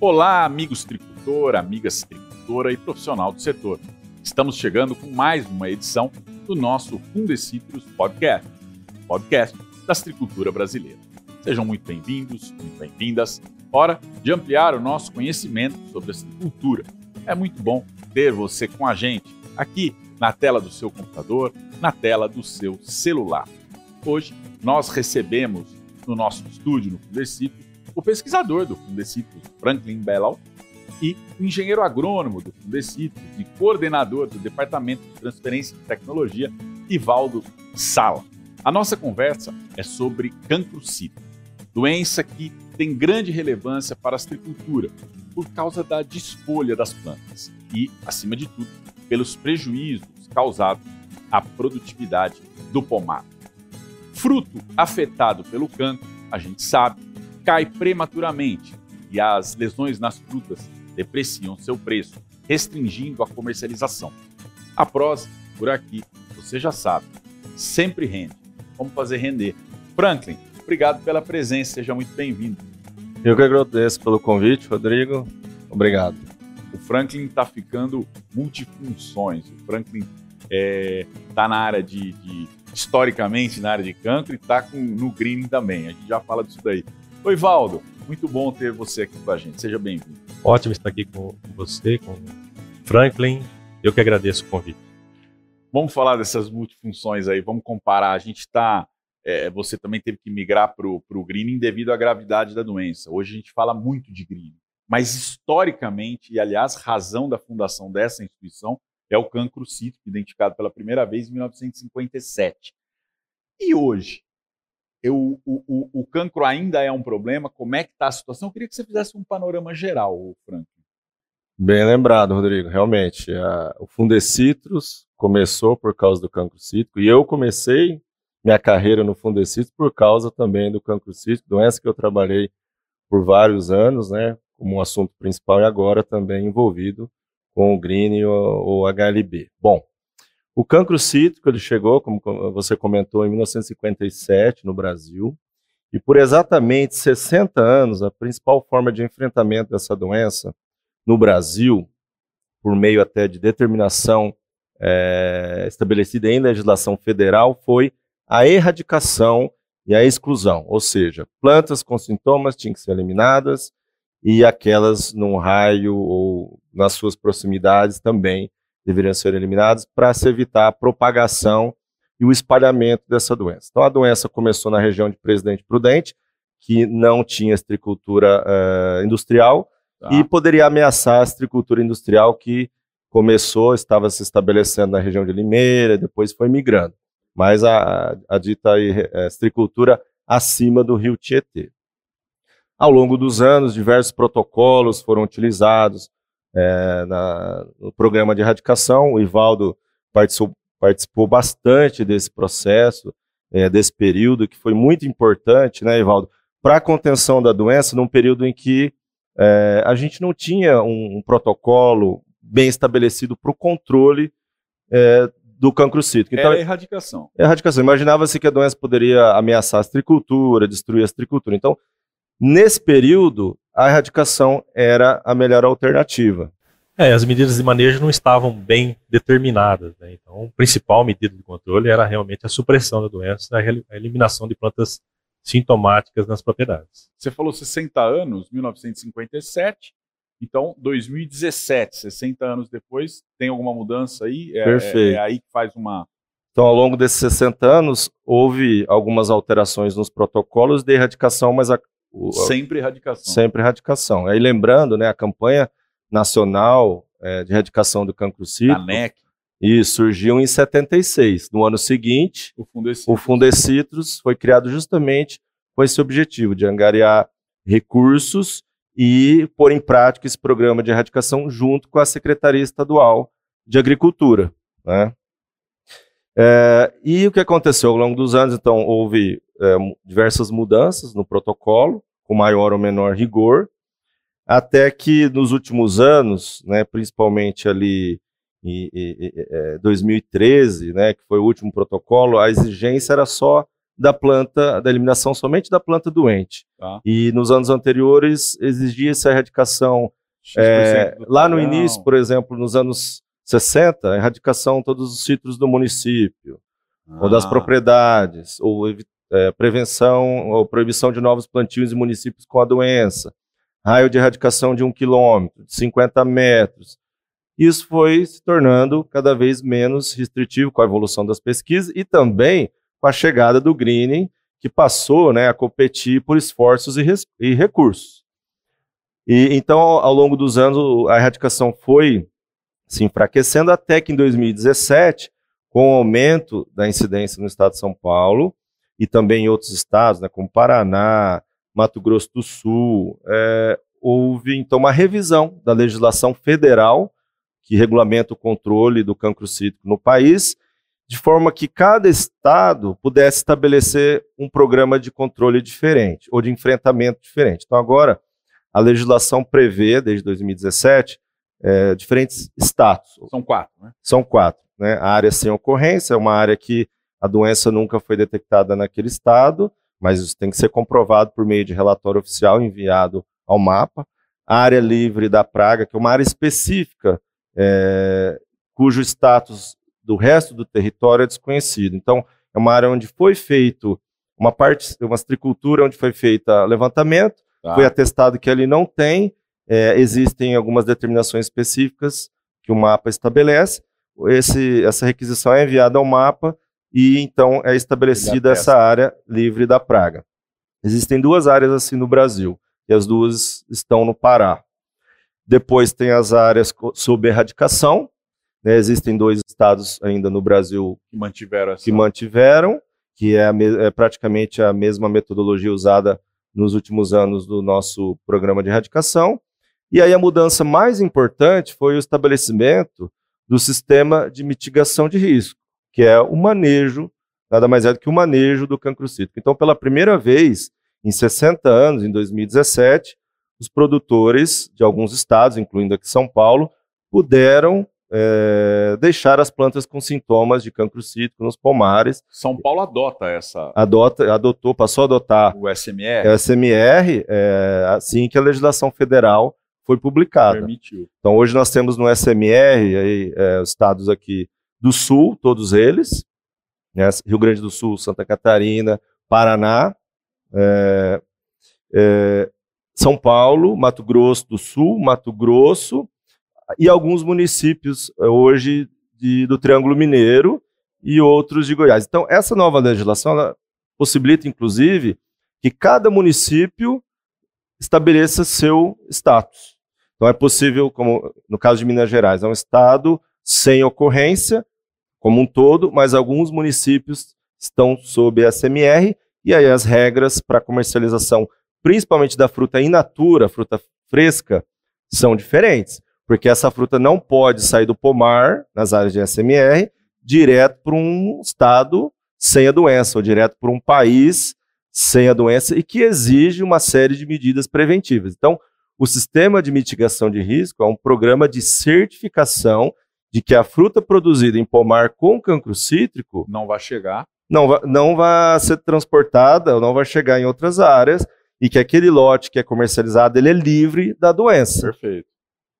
Olá, amigos tricultor, amigas tricultora e profissional do setor. Estamos chegando com mais uma edição do nosso Fundecitrus Podcast, podcast da tricultura brasileira. Sejam muito bem-vindos, muito bem-vindas. Hora de ampliar o nosso conhecimento sobre a citricultura. É muito bom ter você com a gente aqui na tela do seu computador, na tela do seu celular. Hoje nós recebemos no nosso estúdio no Fundecitrus o pesquisador do Fundecitrus, Franklin Bellal, e o engenheiro agrônomo do Fundecitrus e coordenador do Departamento de Transferência de Tecnologia, Ivaldo Sala. A nossa conversa é sobre cancro cítrico, doença que tem grande relevância para a agricultura por causa da desfolha das plantas e, acima de tudo, pelos prejuízos causados à produtividade do pomar. Fruto afetado pelo cancro, a gente sabe, cai prematuramente e as lesões nas frutas depreciam seu preço, restringindo a comercialização. A prosa, por aqui, você já sabe, sempre rende. Vamos fazer render. Franklin, obrigado pela presença, seja muito bem-vindo. Eu que agradeço pelo convite, Rodrigo. Obrigado. O Franklin está ficando multifunções. O Franklin está é, tá na área de, de, historicamente na área de cancro e está no greening também. A gente já fala disso daí. Oi, Valdo. Muito bom ter você aqui com a gente. Seja bem-vindo. Ótimo estar aqui com você, com Franklin. Eu que agradeço o convite. Vamos falar dessas multifunções aí. Vamos comparar. A gente está. É, você também teve que migrar para o greening devido à gravidade da doença. Hoje a gente fala muito de greening. Mas historicamente, e aliás, razão da fundação dessa instituição é o cancro cítrico, identificado pela primeira vez em 1957. E hoje, eu, o, o, o, cancro ainda é um problema? Como é que está a situação? Eu queria que você fizesse um panorama geral, Frank. Bem lembrado, Rodrigo. Realmente, a, o Fundecitrus começou por causa do cancro cítrico e eu comecei minha carreira no Fundecitrus por causa também do cancro cítrico, doença que eu trabalhei por vários anos, né, como um assunto principal e agora também envolvido com o Green ou, ou HLB. Bom, o cancro cítrico ele chegou, como você comentou, em 1957 no Brasil, e por exatamente 60 anos, a principal forma de enfrentamento dessa doença no Brasil, por meio até de determinação é, estabelecida em legislação federal, foi a erradicação e a exclusão, ou seja, plantas com sintomas tinham que ser eliminadas e aquelas num raio ou nas suas proximidades também deveriam ser eliminados para se evitar a propagação e o espalhamento dessa doença. Então, a doença começou na região de Presidente Prudente, que não tinha estricultura uh, industrial tá. e poderia ameaçar a estricultura industrial que começou, estava se estabelecendo na região de Limeira, depois foi migrando. Mas a, a dita estricultura acima do rio Tietê. Ao longo dos anos, diversos protocolos foram utilizados, é, na, no programa de erradicação. O Ivaldo participou, participou bastante desse processo, é, desse período, que foi muito importante, né, Ivaldo, para a contenção da doença, num período em que é, a gente não tinha um, um protocolo bem estabelecido para o controle é, do cancro cítrico. Então, Era erradicação. Erradicação. Imaginava-se que a doença poderia ameaçar a astricultura, destruir a astricultura. Então, nesse período, a erradicação era a melhor alternativa. É, as medidas de manejo não estavam bem determinadas. Né? Então, a principal medida de controle era realmente a supressão da doença, a eliminação de plantas sintomáticas nas propriedades. Você falou 60 anos, 1957. Então, 2017, 60 anos depois, tem alguma mudança aí? É, Perfeito. É, é aí que faz uma. Então, ao longo desses 60 anos, houve algumas alterações nos protocolos de erradicação, mas a, o, sempre erradicação. Sempre erradicação. Aí lembrando, né, a campanha nacional é, de erradicação do cancro cítrico. NEC. E surgiu em 76. No ano seguinte, o Fundecitrus. o Fundecitrus foi criado justamente com esse objetivo de angariar recursos e pôr em prática esse programa de erradicação junto com a Secretaria Estadual de Agricultura. Né? É, e o que aconteceu ao longo dos anos? Então, houve é, diversas mudanças no protocolo, com maior ou menor rigor, até que nos últimos anos, né, principalmente ali em, em, em 2013, né, que foi o último protocolo, a exigência era só da planta, da eliminação somente da planta doente. Tá. E nos anos anteriores exigia essa erradicação é, lá no início, por exemplo, nos anos 60, a erradicação de todos os citros do município, ah. ou das propriedades, ou é, prevenção ou proibição de novos plantios em municípios com a doença, raio de erradicação de um quilômetro, de 50 metros. Isso foi se tornando cada vez menos restritivo com a evolução das pesquisas e também com a chegada do greening, que passou né, a competir por esforços e, e recursos. E então, ao longo dos anos, a erradicação foi se enfraquecendo até que em 2017, com o aumento da incidência no estado de São Paulo e também em outros estados, né, como Paraná, Mato Grosso do Sul, é, houve então uma revisão da legislação federal que regulamenta o controle do cancro cítrico no país de forma que cada estado pudesse estabelecer um programa de controle diferente ou de enfrentamento diferente. Então, agora, a legislação prevê, desde 2017, é, diferentes status. São quatro, né? São quatro. Né? A área sem ocorrência é uma área que a doença nunca foi detectada naquele estado, mas isso tem que ser comprovado por meio de relatório oficial enviado ao mapa. A área livre da praga, que é uma área específica, é, cujo status do resto do território é desconhecido. Então, é uma área onde foi feito uma parte, uma estricultura onde foi feita levantamento, tá. foi atestado que ali não tem, é, existem algumas determinações específicas que o mapa estabelece. Esse, essa requisição é enviada ao mapa e então é estabelecida essa área livre da praga. Existem duas áreas assim no Brasil, e as duas estão no Pará. Depois tem as áreas sob erradicação, né, existem dois estados ainda no Brasil que mantiveram, essa... que, mantiveram, que é, é, praticamente a mesma metodologia usada nos últimos anos do nosso programa de erradicação. E aí a mudança mais importante foi o estabelecimento do sistema de mitigação de risco, que é o manejo, nada mais é do que o manejo do cancro cítrico. Então, pela primeira vez em 60 anos, em 2017, os produtores de alguns estados, incluindo aqui São Paulo, puderam é, deixar as plantas com sintomas de cancro cítrico nos pomares. São Paulo adota essa. Adota, adotou, passou a adotar o SMR. O SMR é, assim que a legislação federal foi publicada. Permitiu. Então hoje nós temos no SMR aí, é, os estados aqui do Sul, todos eles, né, Rio Grande do Sul, Santa Catarina, Paraná, é, é, São Paulo, Mato Grosso do Sul, Mato Grosso, e alguns municípios eh, hoje de, do Triângulo Mineiro e outros de Goiás. Então, essa nova legislação possibilita, inclusive, que cada município estabeleça seu status. Então, é possível, como no caso de Minas Gerais, é um estado sem ocorrência, como um todo, mas alguns municípios estão sob SMR, e aí as regras para comercialização, principalmente da fruta in natura, fruta fresca, são diferentes porque essa fruta não pode sair do pomar, nas áreas de SMR, direto para um estado sem a doença, ou direto para um país sem a doença e que exige uma série de medidas preventivas. Então, o sistema de mitigação de risco é um programa de certificação de que a fruta produzida em pomar com cancro cítrico não vai chegar, não vai, não vai ser transportada, não vai chegar em outras áreas e que aquele lote que é comercializado ele é livre da doença. Perfeito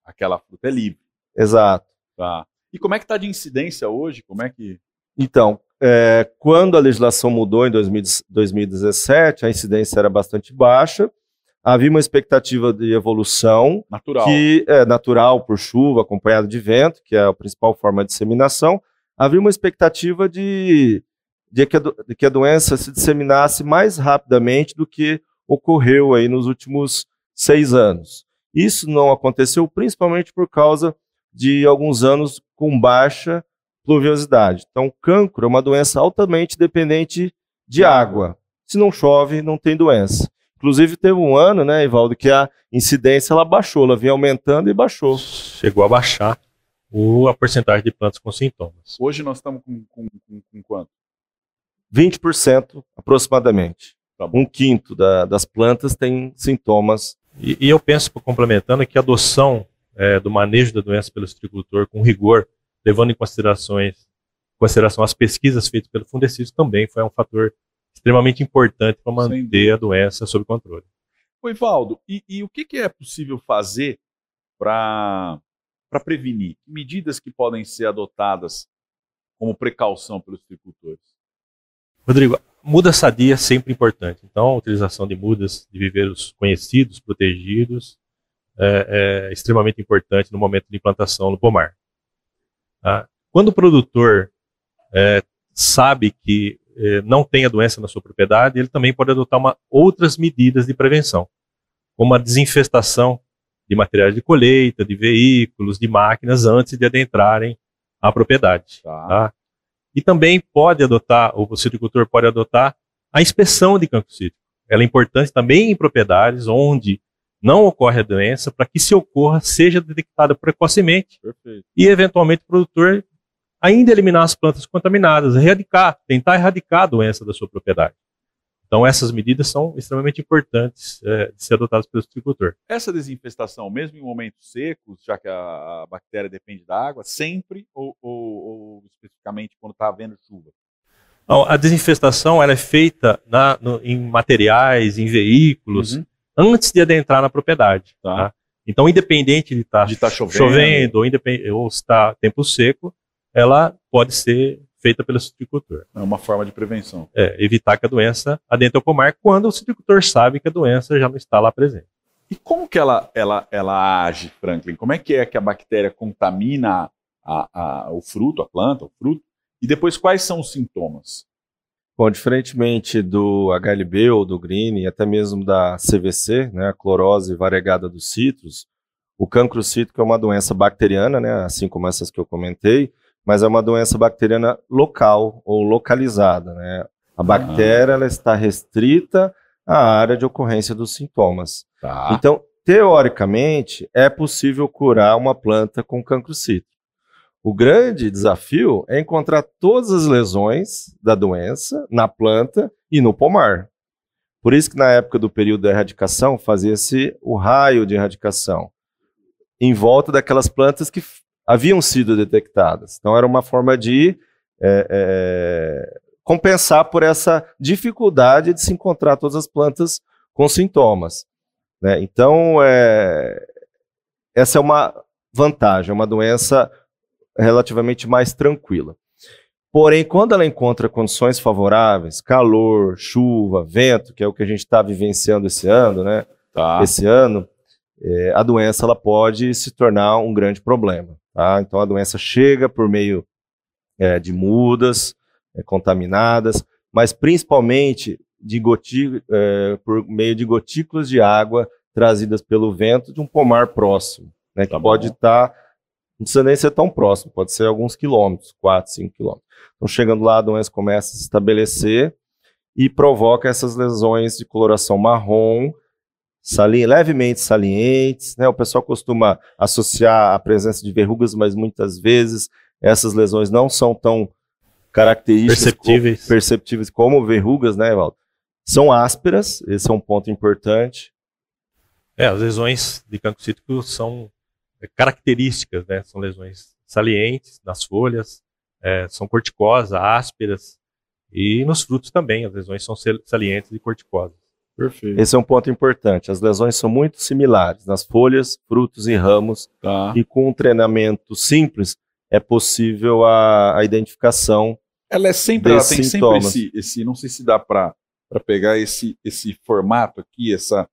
aquela fruta é livre. Exato. Tá. E como é que está de incidência hoje? Como é que. Então, é, quando a legislação mudou em 2017, a incidência era bastante baixa. Havia uma expectativa de evolução natural, que é natural por chuva, acompanhado de vento, que é a principal forma de disseminação. Havia uma expectativa de, de, que, a, de que a doença se disseminasse mais rapidamente do que ocorreu aí nos últimos seis anos. Isso não aconteceu principalmente por causa de alguns anos com baixa pluviosidade. Então, cancro é uma doença altamente dependente de água. Se não chove, não tem doença. Inclusive, teve um ano, né, Ivaldo, que a incidência ela baixou, ela vinha aumentando e baixou. Chegou a baixar o, a porcentagem de plantas com sintomas. Hoje nós estamos com, com, com, com quanto? 20% aproximadamente. Tá um quinto da, das plantas tem sintomas e, e eu penso, complementando, que a adoção é, do manejo da doença pelo agricultor com rigor, levando em considerações, consideração as pesquisas feitas pelo Fundecist, também foi um fator extremamente importante para manter a doença sob controle. Oi, Valdo, e, e o que, que, é possível fazer para prevenir? Medidas que podem ser adotadas como precaução pelos agricultores? Rodrigo, muda sadia é sempre importante. Então, a utilização de mudas de viveiros conhecidos, protegidos, é, é extremamente importante no momento de implantação no pomar. Tá? Quando o produtor é, sabe que é, não tem a doença na sua propriedade, ele também pode adotar uma, outras medidas de prevenção, como a desinfestação de materiais de colheita, de veículos, de máquinas, antes de adentrarem a propriedade. Tá. Tá? E também pode adotar, ou o silvicultor pode adotar, a inspeção de campo cítrico. Ela é importante também em propriedades onde não ocorre a doença, para que se ocorra, seja detectada precocemente Perfeito. e, eventualmente, o produtor ainda eliminar as plantas contaminadas, erradicar, tentar erradicar a doença da sua propriedade. Então, essas medidas são extremamente importantes é, de ser adotadas pelo agricultor. Essa desinfestação, mesmo em momentos secos, já que a, bactéria depende da água, sempre ou, ou, ou especificamente quando está havendo chuva? Não, a desinfestação ela é feita na, no, em materiais, em veículos, uhum. antes de adentrar na propriedade. Tá? tá? Então, independente de estar tá tá chovendo, chovendo ou, ou está tempo seco, ela pode ser feita pelo citricultor. É uma forma de prevenção. É, evitar que a doença adentre o pomar quando o citricultor sabe que a doença já não está lá presente. E como que ela, ela, ela age, Franklin? Como é que é que a bactéria contamina a, a, o fruto, a planta, o fruto? E depois quais são os sintomas? Bom, diferentemente do HLB ou do Green, e até mesmo da CVC, né, a clorose variegada dos citros, o cancro cítrico é uma doença bacteriana, né, assim como essas que eu comentei, mas é uma doença bacteriana local ou localizada. Né? A bactéria ela está restrita à área de ocorrência dos sintomas. Tá. Então, teoricamente, é possível curar uma planta com cancro cítrico. O grande desafio é encontrar todas as lesões da doença na planta e no pomar. Por isso que na época do período da erradicação fazia-se o raio de erradicação em volta daquelas plantas que haviam sido detectadas. Então, era uma forma de é, é, compensar por essa dificuldade de se encontrar todas as plantas com sintomas. Né? Então, é, essa é uma vantagem, é uma doença relativamente mais tranquila. Porém, quando ela encontra condições favoráveis, calor, chuva, vento, que é o que a gente está vivenciando esse ano, né? Tá. Esse ano, é, a doença ela pode se tornar um grande problema. Tá? Então a doença chega por meio é, de mudas é, contaminadas, mas principalmente de goti, é, por meio de gotículas de água trazidas pelo vento de um pomar próximo, né, que tá pode estar, tá, não precisa nem ser tão próximo, pode ser alguns quilômetros, 4, 5 quilômetros. Então chegando lá a doença começa a se estabelecer e provoca essas lesões de coloração marrom, sali levemente salientes. Né? O pessoal costuma associar a presença de verrugas, mas muitas vezes essas lesões não são tão características perceptíveis como, perceptíveis como verrugas, né, Evaldo? São ásperas, esse é um ponto importante. É, as lesões de cancro cítrico são é, características, né? São lesões salientes nas folhas, é, são corticosas, ásperas, e nos frutos também, as lesões são salientes e corticosas. Perfeito. Esse é um ponto importante. As lesões são muito similares nas folhas, frutos e ramos. Tá. E com um treinamento simples é possível a, a identificação. Ela é sempre, ela tem sintomas. sempre esse, esse, não sei se dá para pegar esse, esse formato aqui, essa.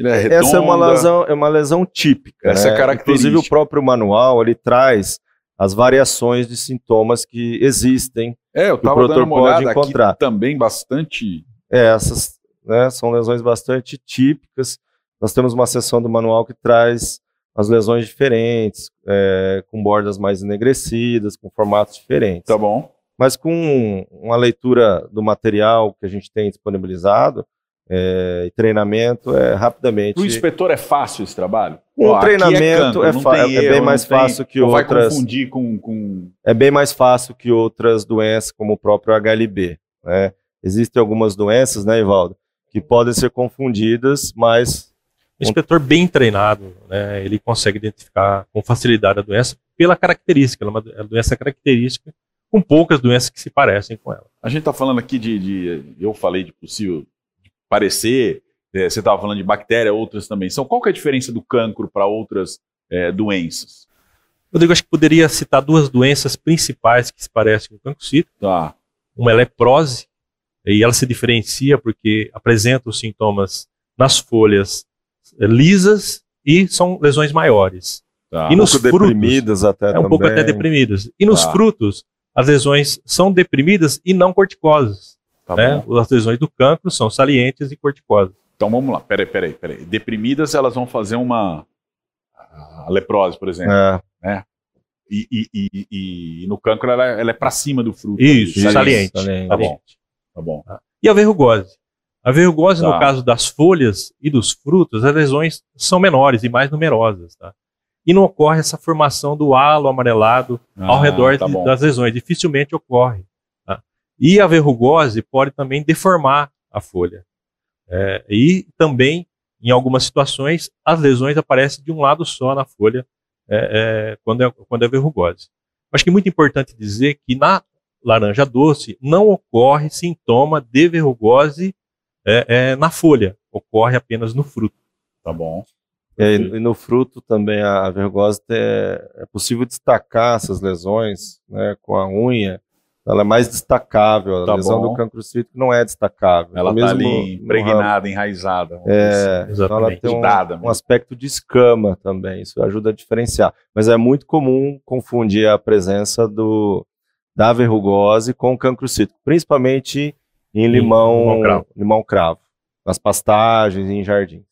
É essa é uma lesão, é uma lesão típica. Essa né? é característica. Inclusive o próprio manual ele traz as variações de sintomas que existem. É, eu estava dando uma olhada encontrar. aqui também bastante. É, essas né? São lesões bastante típicas. Nós temos uma seção do manual que traz as lesões diferentes, é, com bordas mais enegrecidas, com formatos diferentes. Tá bom. Mas com uma leitura do material que a gente tem disponibilizado é, e treinamento, é rapidamente. O inspetor é fácil esse trabalho? Um Ó, treinamento é, é, é, bem mais fácil que outras. Vai confundir com, com. É bem mais fácil que outras doenças, como o próprio HLB. Né? Existem algumas doenças, né, Ivaldo, que podem ser confundidas, mas o inspetor bem treinado, né, ele consegue identificar com facilidade a doença pela característica, ela é uma doença característica, com poucas doenças que se parecem com ela. A gente está falando aqui de, de, Eu falei de possível de parecer, é, você estava falando de bactéria, outras também. São, qual que é a diferença do cancro para outras é, doenças? Rodrigo, acho que poderia citar duas doenças principais que se parecem com o cancro cítrico. Tá. Uma é leprose, e ela se diferencia porque apresenta os sintomas nas folhas é, lisas e são lesões maiores. Tá. E nos frutos, deprimidas até é um também. pouco até deprimidas. E nos Tá. frutos, as lesões são deprimidas e não corticosas. Tá né? As lesões do cancro são salientes e corticosas. Então vamos lá. Peraí, peraí, peraí. Deprimidas, elas vão fazer uma. A leprose, por exemplo. É, E, e- e- e- e no cancro ela, ela é para cima do fruto. Isso, ali, saliente. saliente. Tá bom. Tá bom. E a verrugose? A verrugose, Tá. no caso das folhas e dos frutos, as lesões são menores e mais numerosas. Tá? E não ocorre essa formação do halo amarelado ao Ah, redor tá de- das lesões. Dificilmente ocorre. tá? E a verrugose pode também deformar a folha. É, e também, em algumas situações, as lesões aparecem de um lado só na folha é, é, quando, é, quando é verrugose. Acho que é muito importante dizer que na laranja doce não ocorre sintoma de verrugose é, é, na folha, ocorre apenas no fruto. Tá bom. É, e, no fruto também a, vergose é, é possível destacar essas lesões né, com a unha. Ela é mais destacável. A Tá lesão bom. do cancro cítrico não é destacável. Ela tá no- ali no impregnada, enraizada. dizer assim. É, então ela Exatamente. tem um, um aspecto de escama também, isso ajuda a diferenciar. Mas é muito comum confundir a presença do, da verrugose com cancro cítrico, principalmente em limão, limão cravo. limão cravo, nas pastagens e em jardins.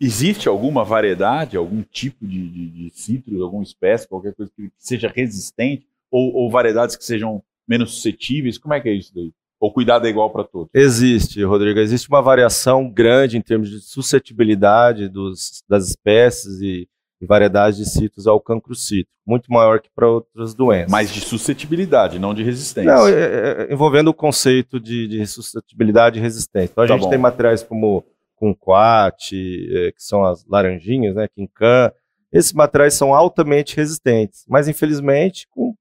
Existe alguma variedade, algum tipo de, de, de alguma espécie, qualquer coisa que seja resistente, ou, ou variedades que sejam menos suscetíveis? Como é que é isso daí? Ou cuidado é igual para todos? Existe, Rodrigo, existe uma variação grande em termos de suscetibilidade dos, das espécies e, e variedades de citros ao cancro cítrico, muito maior que para outras doenças. Mas de suscetibilidade, não de resistência. Não, é- é- envolvendo o conceito de, de suscetibilidade e resistência. Então a Tá gente bom. tem materiais como Cunquat, eh, que são as laranjinhas, né, Quincan. Esses materiais são altamente resistentes, mas infelizmente com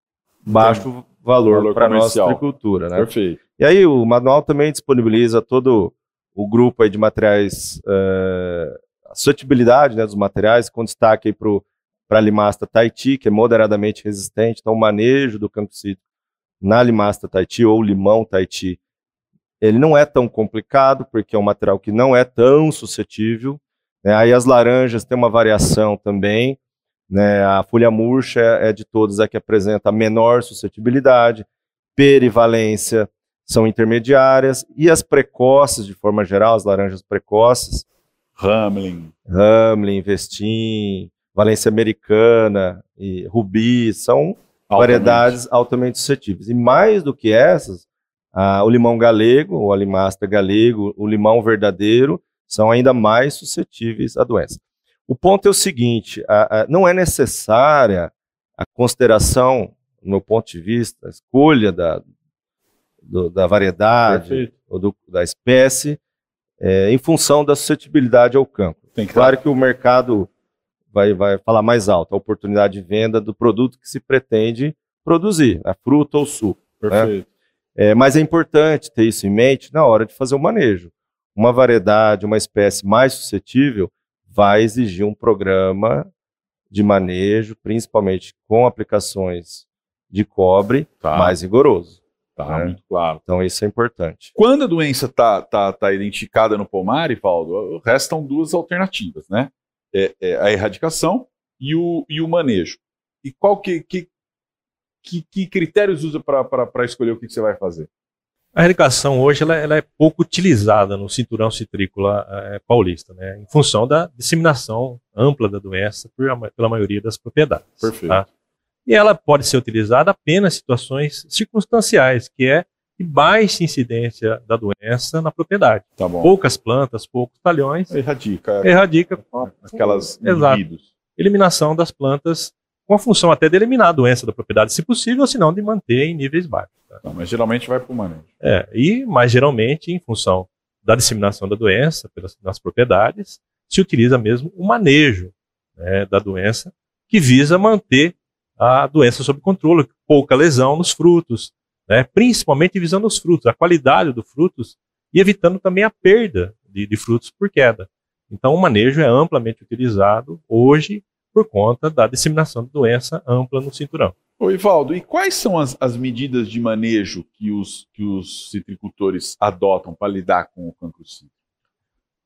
baixo valor, Valor para a nossa agricultura. Né? Perfeito. E aí o manual também disponibiliza todo o grupo de materiais, eh, suscetibilidade né, dos materiais, com destaque para a limasta Tahiti, que é moderadamente resistente. Então o manejo do cítrico na limasta Tahiti ou limão Tahiti, ele não é tão complicado, porque é um material que não é tão suscetível. né? Aí as laranjas têm uma variação também. Né? A folha murcha é, é de todas a que apresenta a menor suscetibilidade. Perivalência são intermediárias. E as precoces, de forma geral, as laranjas precoces, Hamlin. Hamlin, Vestim, Valência Americana e Rubi, são altamente. variedades altamente suscetíveis. E mais do que essas, o limão galego, o alimasta galego, o limão verdadeiro, são ainda mais suscetíveis à doença. O ponto é o seguinte: a- a- não é necessária a consideração, no meu ponto de vista, a escolha da, do- da variedade Perfeito. ou do- da espécie eh, em função da suscetibilidade ao campo. Que Claro que o mercado vai, vai falar mais alto, a oportunidade de venda do produto que se pretende produzir, a fruta ou suco. Perfeito. É, mas é importante ter isso em mente na hora de fazer o manejo. Uma variedade, uma espécie mais suscetível vai exigir um programa de manejo, principalmente com aplicações de cobre, Tá, mais rigoroso. Tá né? muito claro. Então isso é importante. Quando a doença está tá, tá identificada no pomar, Ivaldo, restam duas alternativas, né? É, é a erradicação e o, e o manejo. E qual que, que, que, que critérios usa para escolher o que, que você vai fazer? A eradicação hoje ela, ela é pouco utilizada no cinturão citrícola eh, paulista, né, em função da disseminação ampla da doença por pela maioria das propriedades. Perfeito. tá? E ela pode ser utilizada apenas em situações circunstanciais, que é de baixa incidência da doença na propriedade. Tá. Poucas plantas, poucos talhões, Erradica erradica aquelas Exato. indivíduos. eliminação das plantas, com a função até de eliminar a doença da propriedade, se possível, ou se não, de manter em níveis baixos. tá? Tá, mas geralmente vai para o manejo. É, e, mais geralmente, em função da disseminação da doença pelas, nas propriedades, se utiliza mesmo o manejo né, da doença, que visa manter a doença sob controle, pouca lesão nos frutos, né, principalmente visando os frutos, a qualidade dos frutos e evitando também a perda de, de frutos por queda. Então, o manejo é amplamente utilizado hoje por conta da disseminação de doença ampla no cinturão. Ô Ivaldo, e quais são as, as medidas de manejo que os, que os citricultores adotam para lidar com o cancro cítrico?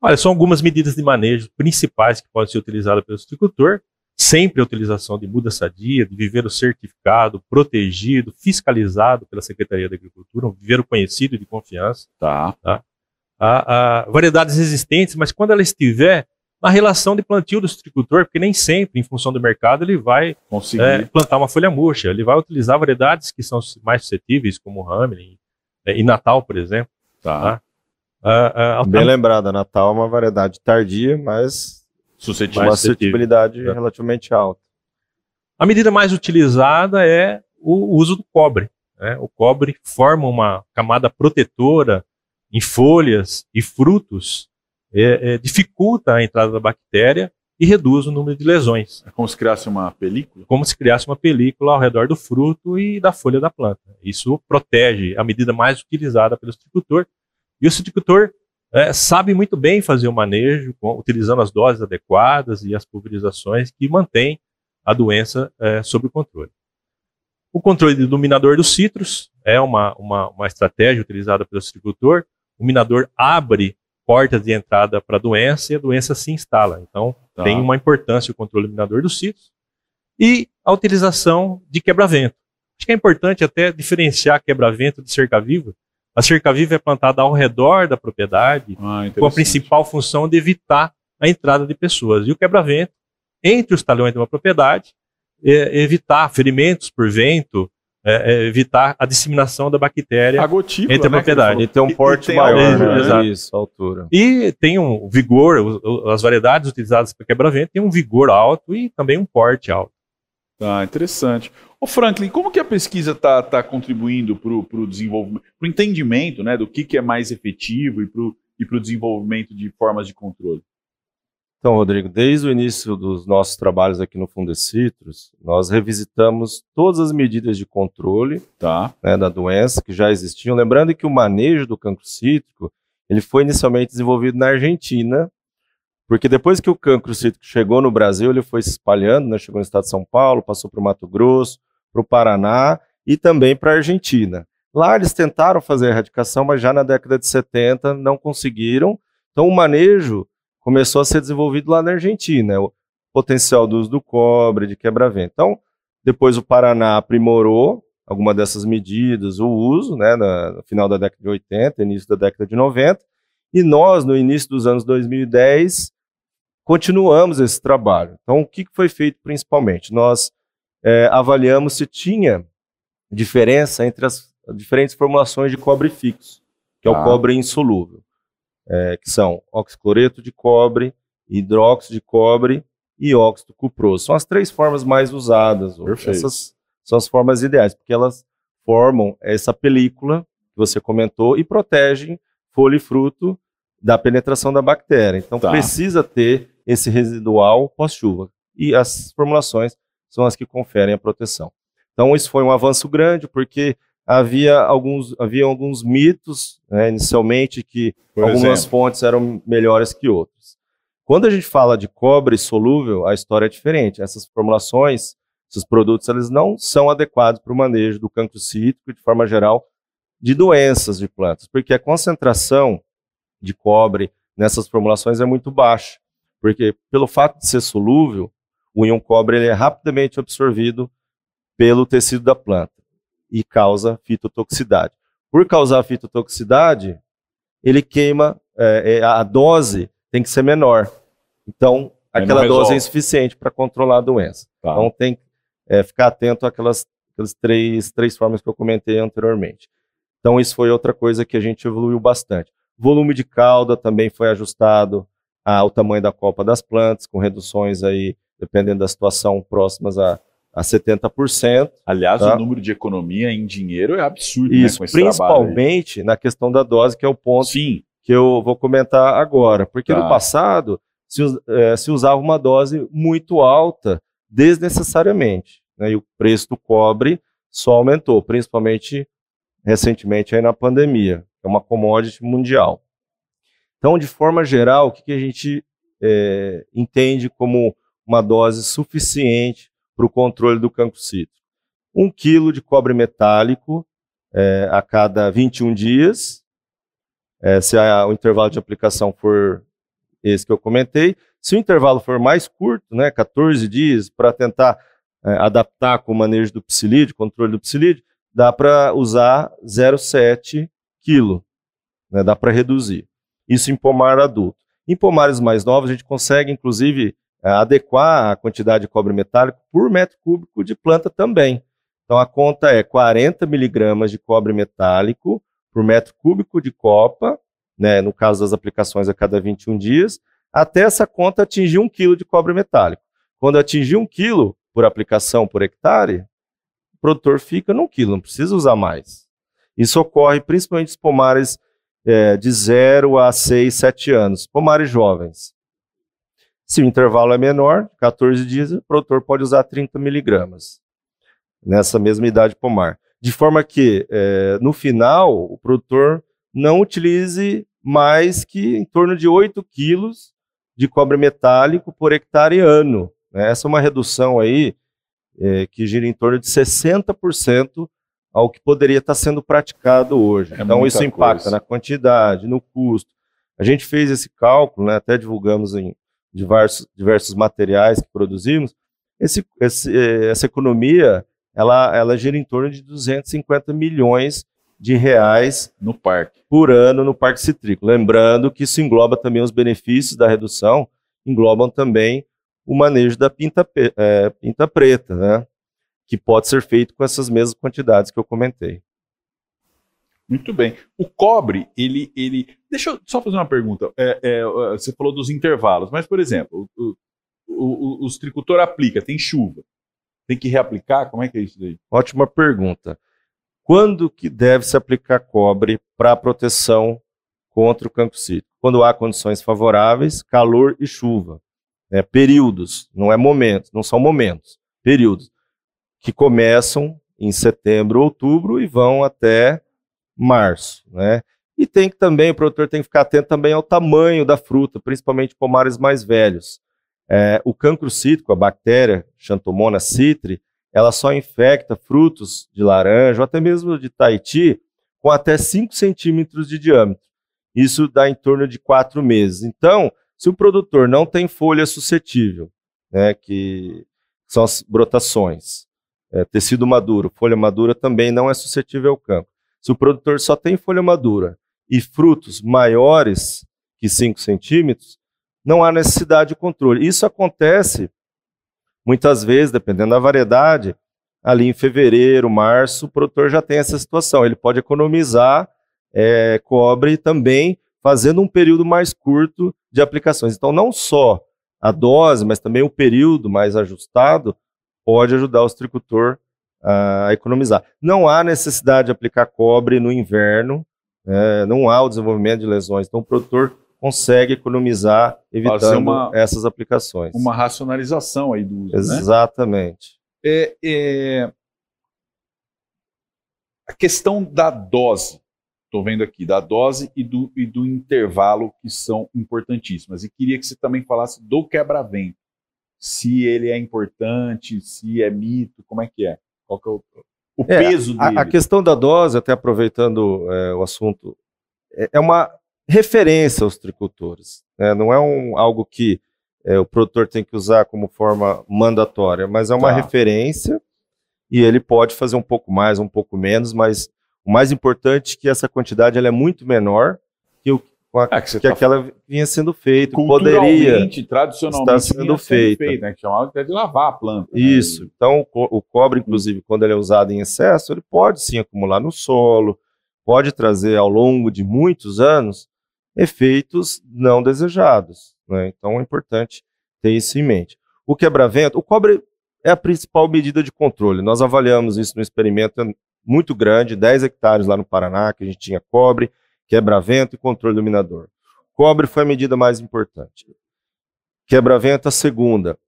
Olha, são algumas medidas de manejo principais que podem ser utilizadas pelo citricultor. Sempre a utilização de muda sadia, de viveiro certificado, protegido, fiscalizado pela Secretaria da Agricultura, um viveiro conhecido e de confiança. Tá. tá? A, a variedades existentes, mas quando ela estiver na relação de plantio do citricultor, porque nem sempre, em função do mercado, ele vai é, plantar uma folha murcha. Ele vai utilizar variedades que são mais suscetíveis, como o Hamelin é, e Natal, por exemplo. Tá. tá? Bem lembrada, Natal é uma variedade tardia, mas suscetível. uma suscetibilidade é. relativamente alta. A medida mais utilizada é o uso do cobre. Né? O cobre forma uma camada protetora em folhas e frutos é, é, dificulta a entrada da bactéria e reduz o número de lesões. É como se criasse uma película? Como se criasse uma película ao redor do fruto e da folha da planta. Isso protege a medida mais utilizada pelo citricultor. E o citricultor é, sabe muito bem fazer o manejo, com, utilizando as doses adequadas e as pulverizações que mantém a doença é, sob o controle. O controle do dominador dos citros é uma, uma, uma estratégia utilizada pelo citricultor. O minador abre portas de entrada para a doença e a doença se instala. Então, tá. tem uma importância o controle eliminador dos sítios e a utilização de quebra-vento. Acho que é importante até diferenciar quebra-vento de cerca-viva. A cerca-viva é plantada ao redor da propriedade ah, com a principal função de evitar a entrada de pessoas. E o quebra-vento, entre os talhões de uma propriedade, é evitar ferimentos por vento, é, é evitar a disseminação da bactéria a gotícula, entre a né, propriedade. E tem um porte maior, né? Isso, altura. E tem um vigor, as variedades utilizadas para quebra-vento têm um vigor alto e também um porte alto. Tá, interessante. Ô Franklin, como que a pesquisa está tá contribuindo para o desenvolvimento, para o entendimento né, do que, que é mais efetivo e para o desenvolvimento de formas de controle? Então, Rodrigo, desde o início dos nossos trabalhos aqui no Fundecitrus, nós revisitamos todas as medidas de controle tá. né, da doença que já existiam. Lembrando que o manejo do cancro cítrico ele foi inicialmente desenvolvido na Argentina, porque depois que o cancro chegou no Brasil, ele foi se espalhando, né, chegou no estado de São Paulo, passou para o Mato Grosso, para o Paraná e também para a Argentina. Lá eles tentaram fazer a erradicação, mas já na década de 70 não conseguiram. Então o manejo começou a ser desenvolvido lá na Argentina, o potencial do uso do cobre, de quebra-vento. Então, depois o Paraná aprimorou alguma dessas medidas, o uso, né, no final da década de 80, início da década de 90, e nós, no início dos anos 2010, continuamos esse trabalho. Então, o que foi feito principalmente? Nós é, avaliamos se tinha diferença entre as diferentes formulações de cobre fixo, que é o ah. cobre insolúvel é, que são oxicloreto de cobre, hidróxido de cobre e óxido cuproso. São as três formas mais usadas. Perfeito. Essas são as formas ideais, porque elas formam essa película que você comentou e protegem folha e fruto da penetração da bactéria. Então tá. precisa ter esse residual pós-chuva. E as formulações são as que conferem a proteção. Então isso foi um avanço grande, porque havia alguns, havia alguns mitos, né, inicialmente, que Por algumas exemplo. fontes eram melhores que outras. Quando a gente fala de cobre solúvel, a história é diferente. Essas formulações, esses produtos, eles não são adequados para o manejo do cancro cítrico, de forma geral, de doenças de plantas, porque a concentração de cobre nessas formulações é muito baixa. Porque, pelo fato de ser solúvel, o íon cobre ele é rapidamente absorvido pelo tecido da planta e causa fitotoxicidade. Por causar fitotoxicidade, ele queima, é, é, a dose tem que ser menor. Então, aquela dose é insuficiente para controlar a doença. Tá. Então, tem que é, ficar atento àquelas, àquelas três, três formas que eu comentei anteriormente. Então, isso foi outra coisa que a gente evoluiu bastante. Volume de cauda também foi ajustado ao tamanho da copa das plantas, com reduções aí, dependendo da situação, próximas a a 70%. Aliás, tá? o número de economia em dinheiro é absurdo. Né, Isso, né, principalmente na questão da dose, que é o ponto Sim. que eu vou comentar agora. Porque tá. no passado se, é, se, usava uma dose muito alta desnecessariamente. Né, e o preço do cobre só aumentou, principalmente recentemente aí na pandemia, é uma commodity mundial. Então, de forma geral, o que, que a gente é, entende como uma dose suficiente para o controle do cancro? Um quilo de cobre metálico é, a cada 21 dias, é, se a, o intervalo de aplicação for esse que eu comentei. Se o intervalo for mais curto, né, 14 dias, para tentar é, adaptar com o manejo do psilídeo, controle do psilídeo, dá para usar 0,7 kg, né, dá para reduzir. Isso em pomar adulto. Em pomares mais novos, a gente consegue, inclusive, é, adequar a quantidade de cobre metálico por metro cúbico de planta também. Então a conta é 40 miligramas de cobre metálico por metro cúbico de copa, né, no caso das aplicações a cada 21 dias, até essa conta atingir 1 kg de cobre metálico. Quando atingir 1 kg por aplicação por hectare, o produtor fica no quilo, não precisa usar mais. Isso ocorre principalmente nos pomares é, de 0 a 6, 7 anos, pomares jovens. Se o intervalo é menor, 14 dias, o produtor pode usar 30 miligramas nessa mesma idade pomar. De forma que, é, no final, o produtor não utilize mais que em torno de 8 quilos de cobre metálico por hectare ano. Né? Essa é uma redução aí é, que gira em torno de 60% ao que poderia estar sendo praticado hoje. É então, isso impacta coisa. na quantidade, no custo. A gente fez esse cálculo, né, até divulgamos em diversos, diversos materiais que produzimos. Esse, esse, é, essa economia ela, ela gira em torno de 250 milhões de reais no parque por ano no parque citrícola. Lembrando que isso engloba também os benefícios da redução, englobam também o manejo da pinta, é, pinta preta, né? Que pode ser feito com essas mesmas quantidades que eu comentei. Muito bem. O cobre, ele. ele... Deixa eu só fazer uma pergunta. É, é, você falou dos intervalos, mas, por exemplo, o, o, o, os tricultor aplica, tem chuva. Tem que reaplicar? Como é que é isso daí? Ótima pergunta. Quando que deve se aplicar cobre para proteção contra o cancro cítrico? Quando há condições favoráveis, calor e chuva. É, períodos, não é momentos, não são momentos, períodos que começam em setembro, outubro e vão até março, né? E tem que também, o produtor tem que ficar atento também ao tamanho da fruta, principalmente pomares mais velhos. É, o cancro cítrico, a bactéria Xanthomona citri, ela só infecta frutos de laranja ou até mesmo de Tahiti com até 5 centímetros de diâmetro. Isso dá em torno de 4 meses. Então, se o produtor não tem folha suscetível, né, que são as brotações, é, tecido maduro, folha madura também não é suscetível ao cancro. Se o produtor só tem folha madura e frutos maiores que 5 centímetros, não há necessidade de controle. Isso acontece muitas vezes, dependendo da variedade, ali em fevereiro, março, o produtor já tem essa situação. Ele pode economizar é, cobre também fazendo um período mais curto de aplicações. Então, não só a dose, mas também o período mais ajustado pode ajudar o tricultor a economizar. Não há necessidade de aplicar cobre no inverno, é, não há o desenvolvimento de lesões. Então, o produtor consegue economizar evitando uma, essas aplicações. Uma racionalização aí do uso. Né? Exatamente. Né? É, é... A questão da dose, estou vendo aqui, da dose e do, e do intervalo que são importantíssimas. E queria que você também falasse do quebra-vento. Se ele é importante, se é mito, como é que é? Qual que é o, o é, peso a, dele? A questão da dose, até aproveitando é, o assunto, é, é uma referência aos tricultores. Né? Não é um, algo que é, o produtor tem que usar como forma mandatória, mas é uma tá. referência e ele pode fazer um pouco mais, um pouco menos, mas o mais importante é que essa quantidade ela é muito menor que, o, a, é, que, que tá aquela vinha sendo feita, poderia tradicionalmente estar sendo feita. Feito, né, que chamava até de lavar a planta. Né? Isso. Né? Então, o, o cobre, inclusive, quando ele é usado em excesso, ele pode sim acumular no solo, pode trazer ao longo de muitos anos efeitos não desejados. Né? Então é importante ter isso em mente. O quebra-vento, o cobre é a principal medida de controle. Nós avaliamos isso no experimento muito grande, 10 hectares lá no Paraná, que a gente tinha cobre, quebra-vento e controle dominador. Cobre foi a medida mais importante. Quebra-vento a segunda.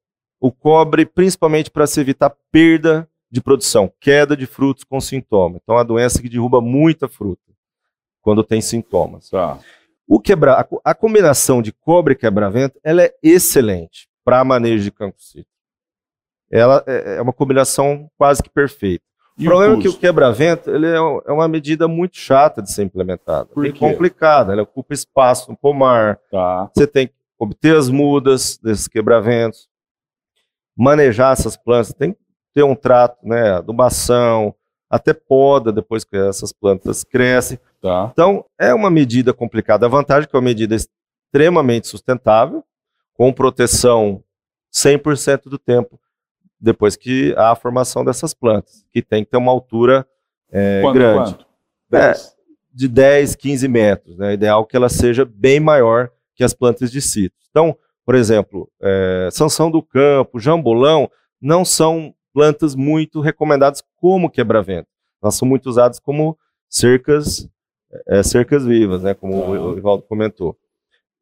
O cobre, principalmente para se evitar perda de produção, queda de frutos com sintoma. Então, é uma doença que derruba muita fruta quando tem sintomas. Tá. O quebra, a, a combinação de cobre e quebra-vento, ela é excelente para manejo de cancro cítrico. Ela é, é uma combinação quase que perfeita. E o problema é que o quebra-vento ele é, é uma medida muito chata de ser implementada, Por quê? complicada. Ela ocupa espaço no pomar, Tá. você tem que obter as mudas desses quebra-ventos, manejar essas plantas, tem que ter um trato, né, adubação, até poda depois que essas plantas crescem. Tá. Então, é uma medida complicada. A vantagem é que é uma medida extremamente sustentável, com proteção 100% do tempo, depois que há a formação dessas plantas, que tem que ter uma altura é, Quanto, grande quanto? É. Dez? de 10, 15 metros. Né? É ideal que ela seja bem maior que as plantas de citro. Então, por exemplo, é, Sansão do Campo, Jambolão, não são plantas muito recomendadas como quebra-vento. Elas são muito usadas como cercas, é, cercas vivas, né? como o- o Ivaldo comentou.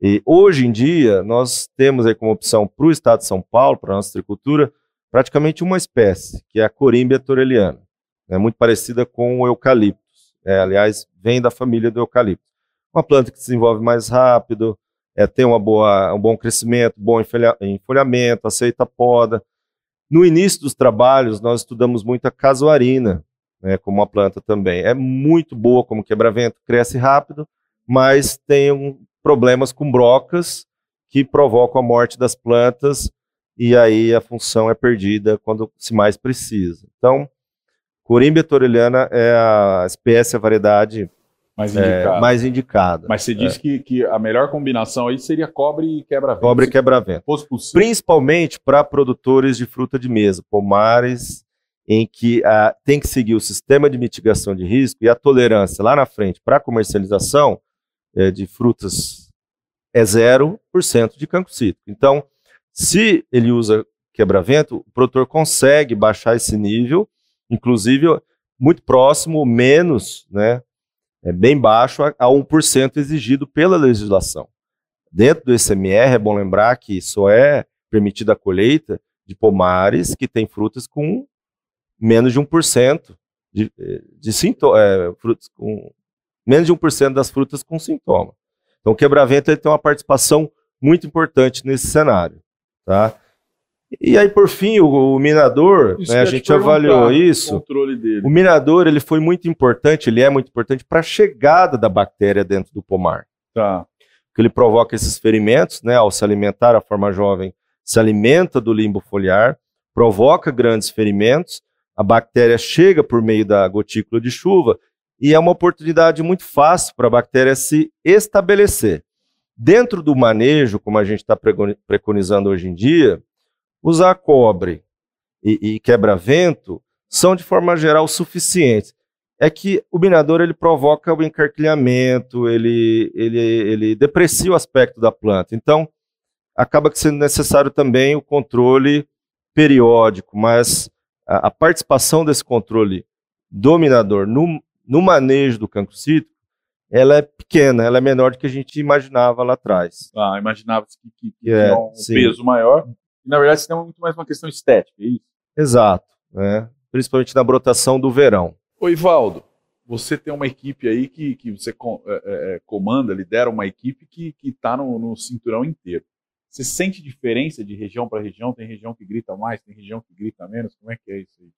E hoje em dia, nós temos aí como opção para o estado de São Paulo, para a nossa agricultura, praticamente uma espécie, que é a Corímbia toreliana. É muito parecida com o eucaliptus. É, aliás, vem da família do eucalipto. Uma planta que se desenvolve mais rápido, é, tem uma boa, um bom crescimento, bom enfolha- enfolhamento, aceita poda. No início dos trabalhos, nós estudamos muito a casuarina, né, como uma planta também. É muito boa como quebra-vento, cresce rápido, mas tem um- problemas com brocas que provocam a morte das plantas e aí a função é perdida quando se mais precisa. Então, Corímbia toreliana é a espécie, a variedade Mais é, indicado. mais indicada. Mas você disse que, que a melhor combinação aí seria cobre e quebra-vento. Cobre e quebra-vento. Principalmente para produtores de fruta de mesa, pomares, em que ah, tem que seguir o sistema de mitigação de risco e a tolerância lá na frente para comercialização eh, de frutas é 0% de cancro cítrico. Então, se ele usa quebra-vento, o produtor consegue baixar esse nível, inclusive muito próximo, menos, né, é bem baixo a, a 1% exigido pela legislação. Dentro do ICMR, é bom lembrar que só é permitida a colheita de pomares que têm frutas com menos de 1% de, eh, de sintoma, é, frutas com menos de 1% das frutas com sintoma. Então, o quebra-vento tem uma participação muito importante nesse cenário, tá? E aí, por fim, o, o né, a gente avaliou o isso. controle dele. O minador ele foi muito importante, ele é muito importante para a chegada da bactéria dentro do pomar Tá. que ele provoca esses ferimentos, né, ao se alimentar, a forma jovem se alimenta do limbo foliar, provoca grandes ferimentos, a bactéria chega por meio da gotícula de chuva e é uma oportunidade muito fácil para a bactéria se estabelecer. Dentro do manejo, como a gente está preconizando hoje em dia, usar cobre e, e quebra-vento são de forma geral suficientes é que o minador ele provoca o encarquilhamento, ele, ele, ele deprecia o aspecto da planta. Então, acaba sendo necessário também o controle periódico, mas a, a participação desse controle do minador no, no manejo do cancro cítrico, ela é pequena, ela é menor do que a gente imaginava lá atrás. Ah, imaginava que, que, que É, tinha um sim. peso maior. E, na verdade, isso é muito mais uma questão estética, é isso? Exato, né? principalmente na brotação do verão. Ô, Ivaldo, você tem uma equipe aí que, que você é, é, é, comanda, lidera uma equipe que está no, no cinturão inteiro. Você sente diferença de região para região? Tem região que grita mais, tem região que grita menos? Como é que é isso aí?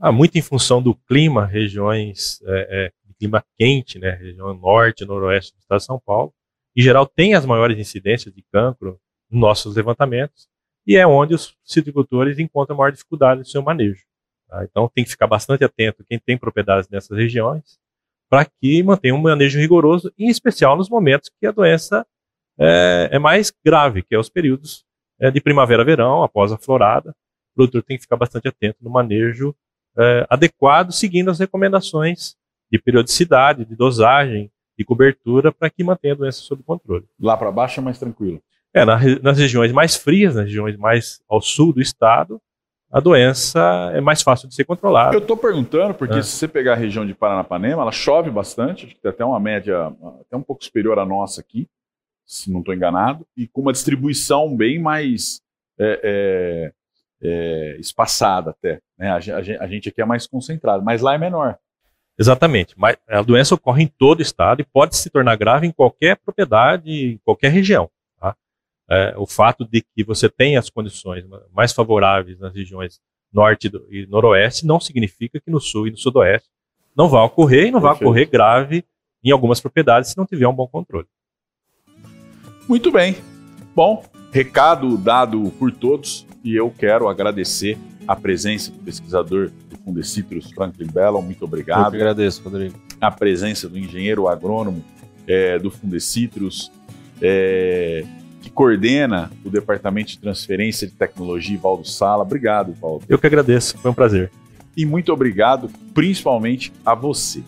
Ah, muito em função do clima, regiões é, é, clima quente, né, região norte noroeste do estado de São Paulo, em geral tem as maiores incidências de cancro nos nossos levantamentos e é onde os citricultores encontram maior dificuldade no seu manejo. tá? Então tem que ficar bastante atento quem tem propriedades nessas regiões para que mantenha um manejo rigoroso, em especial nos momentos que a doença é, é mais grave, que é os períodos é, de primavera-verão, após a florada. O produtor tem que ficar bastante atento no manejo é, adequado, seguindo as recomendações de periodicidade, de dosagem, de cobertura, para que mantenha a doença sob controle. Lá para baixo é mais tranquilo. É, na nas regiões mais frias, nas regiões mais ao sul do estado, a doença é mais fácil de ser controlada. Eu estou perguntando porque Ah. se você pegar a região de Paranapanema, ela chove bastante, acho que tem até uma média até um pouco superior à nossa aqui, se não estou enganado, e com uma distribuição bem mais é, é, é, espaçada até. Né? A, a, a, gente aqui é mais concentrado, mas lá é menor. Exatamente. Mas a doença ocorre em todo o estado e pode se tornar grave em qualquer propriedade, em qualquer região. Tá? É, o fato de que você tem as condições mais favoráveis nas regiões norte e noroeste não significa que no sul e no sudoeste não vai ocorrer e não vai ocorrer grave em algumas propriedades se não tiver um bom controle. Muito bem. Bom, recado dado por todos e eu quero agradecer a presença do pesquisador do Fundecitrus Franklin Bellon, muito obrigado. Eu que agradeço, Rodrigo. A presença do engenheiro agrônomo é, do Fundecitrus, é, que coordena o Departamento de Transferência de Tecnologia, Valdo Sala. Obrigado, Valdo. Eu que agradeço, foi um prazer. E muito obrigado, principalmente a você.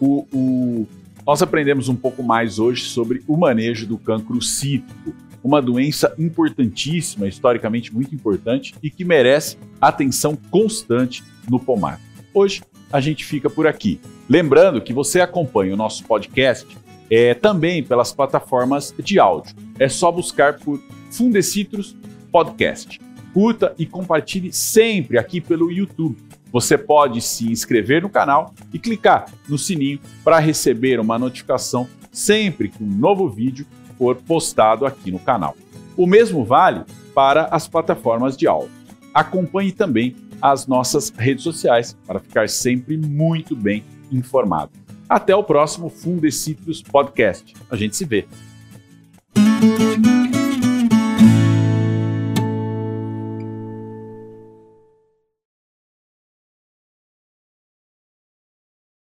O, o, nós aprendemos um pouco mais hoje sobre o manejo do cancro cítrico uma doença importantíssima, historicamente muito importante e que merece atenção constante no pomar. Hoje a gente fica por aqui. Lembrando que você acompanha o nosso podcast é, também pelas plataformas de áudio. É só buscar por Fundecitrus Podcast. Curta e compartilhe sempre aqui pelo YouTube. Você pode se inscrever no canal e clicar no sininho para receber uma notificação sempre que um novo vídeo for postado aqui no canal. O mesmo vale para as plataformas de áudio. Acompanhe também as nossas redes sociais para ficar sempre muito bem informado. Até o próximo Fundecitrus Podcast. A gente se vê.